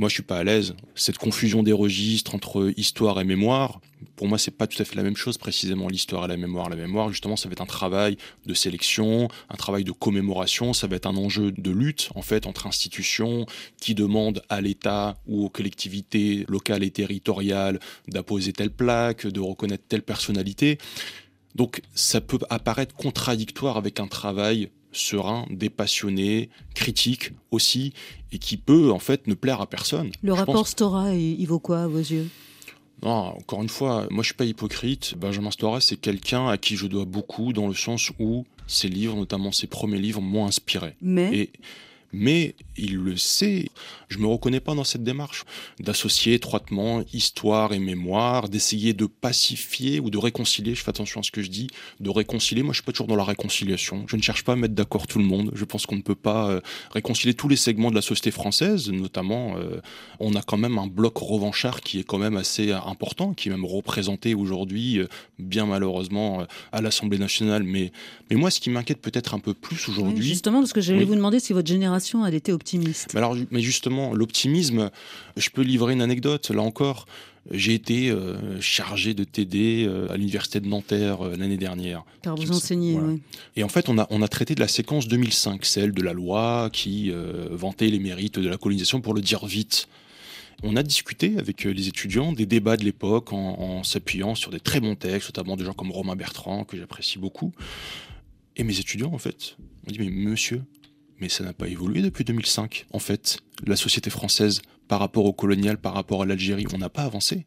S4: Moi, je suis pas à l'aise. Cette confusion des registres entre histoire et mémoire, pour moi, c'est pas tout à fait la même chose, précisément l'histoire et la mémoire. La mémoire, justement, ça va être un travail de sélection, un travail de commémoration, ça va être un enjeu de lutte, en fait, entre institutions qui demandent à l'État ou aux collectivités locales et territoriales d'apposer telle plaque, de reconnaître telle personnalité. Donc, ça peut apparaître contradictoire avec un travail serein, dépassionné, critique aussi, et qui peut en fait ne plaire à personne.
S3: Le rapport Stora, il vaut quoi à vos yeux?
S4: Non, encore une fois, moi je suis pas hypocrite. Benjamin Stora, c'est quelqu'un à qui je dois beaucoup dans le sens où ses livres, notamment ses premiers livres, m'ont inspiré.
S3: Mais
S4: mais il le sait. Je me reconnais pas dans cette démarche d'associer étroitement histoire et mémoire, d'essayer de pacifier ou de réconcilier. Je fais attention à ce que je dis, de réconcilier. Moi, je suis pas toujours dans la réconciliation. Je ne cherche pas à mettre d'accord tout le monde. Je pense qu'on ne peut pas euh, réconcilier tous les segments de la société française, notamment. Euh, on a quand même un bloc revanchard qui est quand même assez important, qui est même représenté aujourd'hui, euh, bien malheureusement, à l'Assemblée nationale. Mais, mais moi, ce qui m'inquiète peut-être un peu plus aujourd'hui.
S3: justement, parce que j'allais vous demander si votre génération elle était optimiste.
S4: Mais, alors, mais justement, l'optimisme, je peux livrer une anecdote, là encore. J'ai été euh, chargé de TD euh, à l'université de Nanterre euh, l'année dernière.
S3: Car vous enseignez, oui.
S4: Et en fait, on a, on a traité de la séquence 2005, celle de la loi qui vantait les mérites de la colonisation, pour le dire vite. On a discuté avec les étudiants des débats de l'époque en, en s'appuyant sur des très bons textes, notamment de gens comme Romain Bertrand, que j'apprécie beaucoup. Et mes étudiants, en fait, ont dit, mais monsieur, mais ça n'a pas évolué depuis 2005. En fait, la société française, par rapport au colonial, par rapport à l'Algérie, on n'a pas avancé.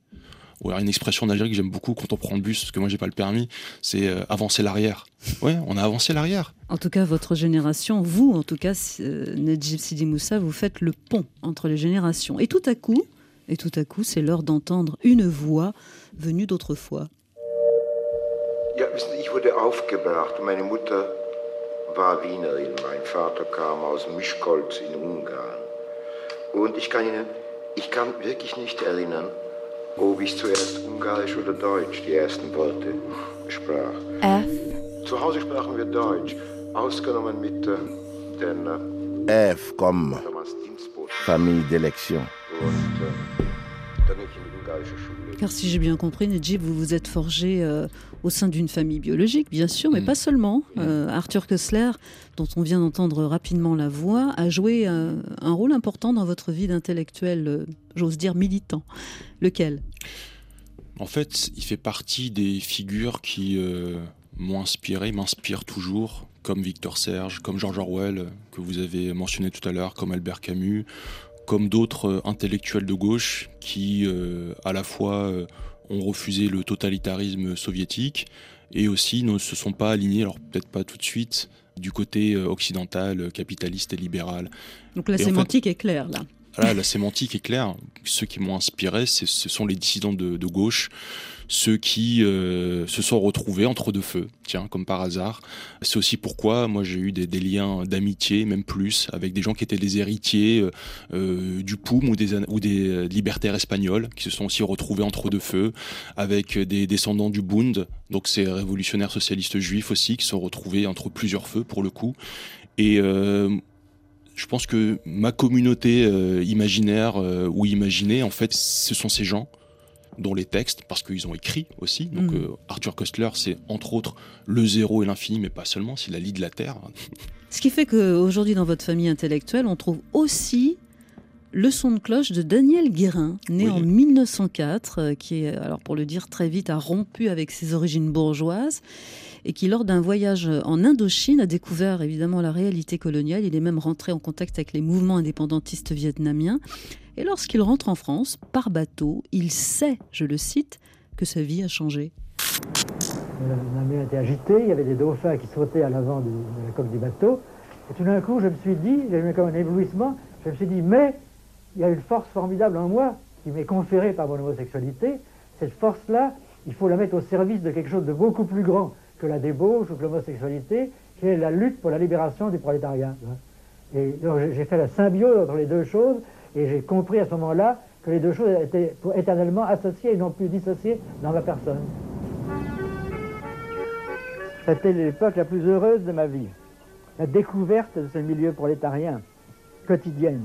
S4: Ou alors une expression d'Algérie que j'aime beaucoup quand on prend le bus, parce que moi j'ai pas le permis, c'est euh, avancer l'arrière. Ouais, on a avancé l'arrière.
S3: En tout cas, votre génération, vous, en tout cas, euh, Nedjib Sidi Moussa, vous faites le pont entre les générations. Et tout à coup, et tout à coup, c'est l'heure d'entendre une voix venue d'autrefois.
S13: War Wienerin. Mein Vater kam aus Mischkolz in Ungarn. Und ich kann Ihnen, ich kann wirklich nicht erinnern, ob ich zuerst Ungarisch oder Deutsch die ersten Worte sprach.
S3: F.
S13: Zu Hause sprachen wir Deutsch, ausgenommen mit äh, den
S2: äh, F comme famille d'élection.
S13: Und äh, dann ich in die ungarische Schule.
S3: Car si j'ai bien compris, Nejib, vous vous êtes forgé euh, au sein d'une famille biologique, bien sûr, mais mm. pas seulement. Mm. Euh, Arthur Kessler, dont on vient d'entendre rapidement la voix, a joué euh, un, rôle important dans votre vie d'intellectuel, euh, j'ose dire militant. Lequel?
S4: En fait, il fait partie des figures qui m'ont inspiré, m'inspirent toujours, comme Victor Serge, comme George Orwell, que vous avez mentionné tout à l'heure, comme Albert Camus, comme d'autres intellectuels de gauche qui, à la fois, ont refusé le totalitarisme soviétique et aussi ne se sont pas alignés, alors peut-être pas tout de suite, du côté euh, occidental, capitaliste et libéral.
S3: Donc la sémantique est claire là.
S4: La sémantique est claire. Ceux qui m'ont inspiré, ce sont les dissidents de, gauche, ceux qui euh, se sont retrouvés entre deux feux, tiens, comme par hasard. C'est aussi pourquoi moi j'ai eu des, liens d'amitié, même plus, avec des gens qui étaient des héritiers euh, euh, du POUM ou des, ou des libertaires espagnols, qui se sont aussi retrouvés entre deux feux, avec des descendants du Bund, donc ces révolutionnaires socialistes juifs aussi, qui se sont retrouvés entre plusieurs feux pour le coup. Et je pense que ma communauté euh, imaginaire euh, ou imaginée, en fait, ce sont ces gens dont les textes, parce qu'ils ont écrit aussi. Donc mm. euh, Arthur Kostler, c'est entre autres le zéro et l'infini, mais pas seulement, c'est la lie de la Terre.
S3: Ce qui fait qu'aujourd'hui, dans votre famille intellectuelle, on trouve aussi le son de cloche de Daniel Guérin, né en 1904, qui, alors pour le dire très vite, a rompu avec ses origines bourgeoises et qui, lors d'un voyage en Indochine, a découvert évidemment la réalité coloniale. Il est même rentré en contact avec les mouvements indépendantistes vietnamiens. Et lorsqu'il rentre en France, par bateau, il sait, je le cite, que sa vie a changé.
S14: La mer était agitée, il y avait des dauphins qui sautaient à l'avant de la coque du bateau. Et tout d'un coup, je me suis dit, j'ai eu comme un éblouissement, je me suis dit, mais il y a une force formidable en moi qui m'est conférée par mon homosexualité. Cette force-là, il faut la mettre au service de quelque chose de beaucoup plus grand que la débauche ou que l'homosexualité, qui est la lutte pour la libération du prolétariat. Et j'ai fait la symbiose entre les deux choses, et j'ai compris à ce moment-là que les deux choses étaient éternellement associées et non plus dissociées dans ma personne. C'était l'époque la plus heureuse de ma vie. La découverte de ce milieu prolétarien, quotidienne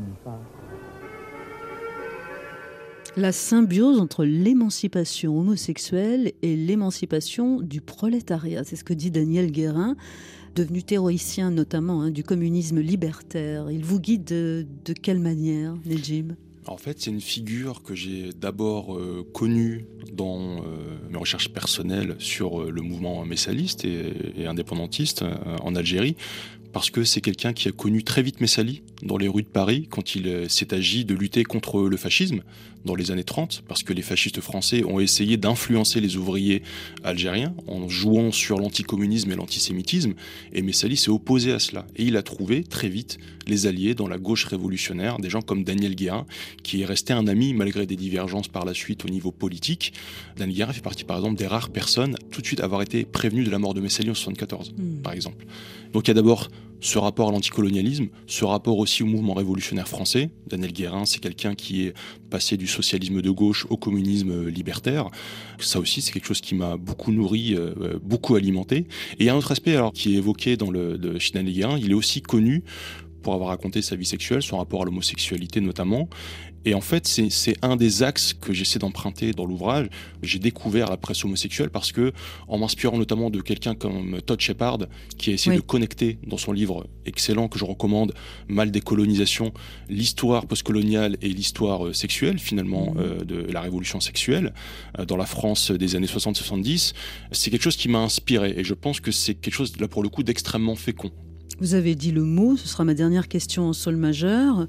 S3: la symbiose entre l'émancipation homosexuelle et l'émancipation du prolétariat. C'est ce que dit Daniel Guérin, devenu théoricien notamment hein, du communisme libertaire. Il vous guide de, quelle manière, Nejib?
S4: En fait, c'est une figure que j'ai d'abord euh, connue dans euh, mes recherches personnelles sur euh, le mouvement messaliste et indépendantiste en Algérie, parce que c'est quelqu'un qui a connu très vite Messali dans les rues de Paris quand il euh, s'est agi de lutter contre le fascisme dans les années 30, parce que les fascistes français ont essayé d'influencer les ouvriers algériens en jouant sur l'anticommunisme et l'antisémitisme, et Messali s'est opposé à cela. Et il a trouvé très vite les alliés dans la gauche révolutionnaire, des gens comme Daniel Guérin, qui est resté un ami malgré des divergences par la suite au niveau politique. Daniel Guérin fait partie par exemple des rares personnes tout de suite avoir été prévenu de la mort de Messali en 1974, hmm. par exemple. Donc il y a d'abord ce rapport à l'anticolonialisme, ce rapport aussi au mouvement révolutionnaire français. Daniel Guérin, c'est quelqu'un qui est passé du socialisme de gauche au communisme libertaire. Ça aussi, c'est quelque chose qui m'a beaucoup nourri, euh, beaucoup alimenté. Et un autre aspect alors, qui est évoqué dans le de Daniel Guérin, il est aussi connu pour avoir raconté sa vie sexuelle, son rapport à l'homosexualité notamment. Et en fait, c'est un des axes que j'essaie d'emprunter dans l'ouvrage. J'ai découvert la presse homosexuelle parce que, en m'inspirant notamment de quelqu'un comme Todd Shepard, qui a essayé de connecter dans son livre excellent que je recommande, Mal décolonisation, l'histoire postcoloniale et l'histoire euh, sexuelle, finalement, mmh. euh, de la révolution sexuelle euh, dans la France des années 60-70, c'est quelque chose qui m'a inspiré. Et je pense que c'est quelque chose, là, pour le coup, d'extrêmement fécond.
S3: Vous avez dit le mot, ce sera ma dernière question en sol majeur.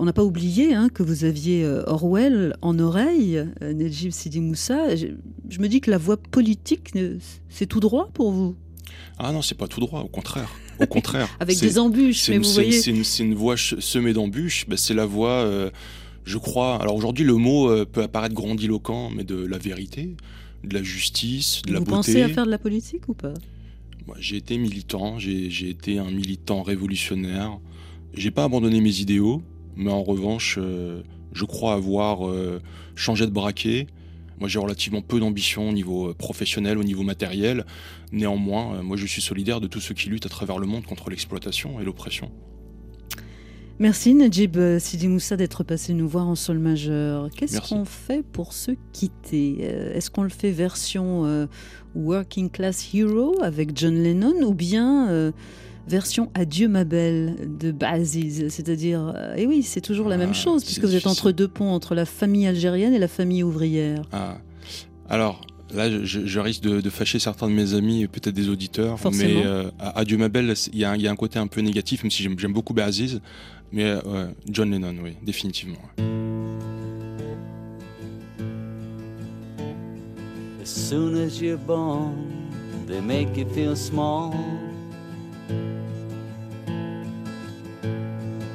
S3: On n'a pas oublié hein, que vous aviez euh, Orwell en oreille, euh, Nejib Sidi Moussa. Je, me dis que la voie politique, c'est tout droit pour vous?
S4: Ah non, c'est pas tout droit, au contraire. Au contraire.
S3: Avec des embûches, mais vous voyez.
S4: C'est une, voie semée d'embûches. Ben, c'est la voie, euh, je crois. Alors aujourd'hui, le mot peut apparaître grandiloquent, mais de la vérité, de la justice, de la beauté.
S3: Vous pensez à faire de la politique ou pas?
S4: J'ai été militant, j'ai été un militant révolutionnaire. J'ai pas abandonné mes idéaux, mais en revanche, euh, je crois avoir euh, changé de braquet. Moi, j'ai relativement peu d'ambition au niveau euh, professionnel, au niveau matériel. Néanmoins, moi, je suis solidaire de tous ceux qui luttent à travers le monde contre l'exploitation et l'oppression.
S3: Merci Najib Sidi Moussa d'être passé nous voir en sol majeur. Qu'est-ce qu'on fait pour se quitter? Est-ce qu'on le fait version Working Class Hero avec John Lennon ou bien version Adieu ma belle de Baziz. C'est-à-dire, euh, et oui, c'est toujours la même ah, chose, puisque vous êtes entre deux ponts, entre la famille algérienne et la famille ouvrière.
S4: Ah. Alors, là, je, risque de, fâcher certains de mes amis et peut-être des auditeurs, mais euh, Adieu ma belle, il y, a un côté un peu négatif, même si j'aime beaucoup Baziz, mais euh, John Lennon, oui, définitivement. As soon as you're born, they make you feel small.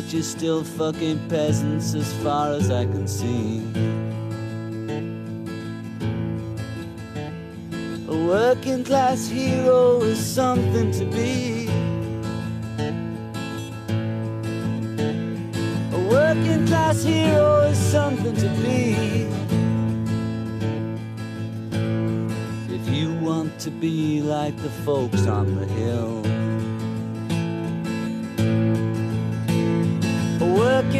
S15: But you're still fucking peasants as far as I can see. A working class hero is something to be. A working class hero is something to be. If you want to be like the folks on the hill,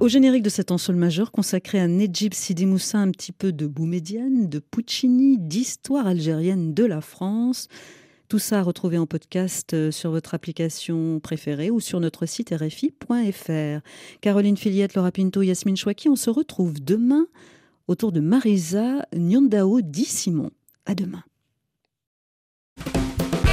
S3: Au générique de cet ensemble majeur consacré à Nejib Sidi Moussa, un petit peu de Boumediane, de Puccini, d'histoire algérienne de la France. Tout ça à retrouver en podcast euh, sur votre application préférée ou sur notre site rfi.fr. Caroline Filiette, Laura Pinto, Yasmine Chouaki, on se retrouve demain autour de Marisa Nyandao Di Simon. À demain.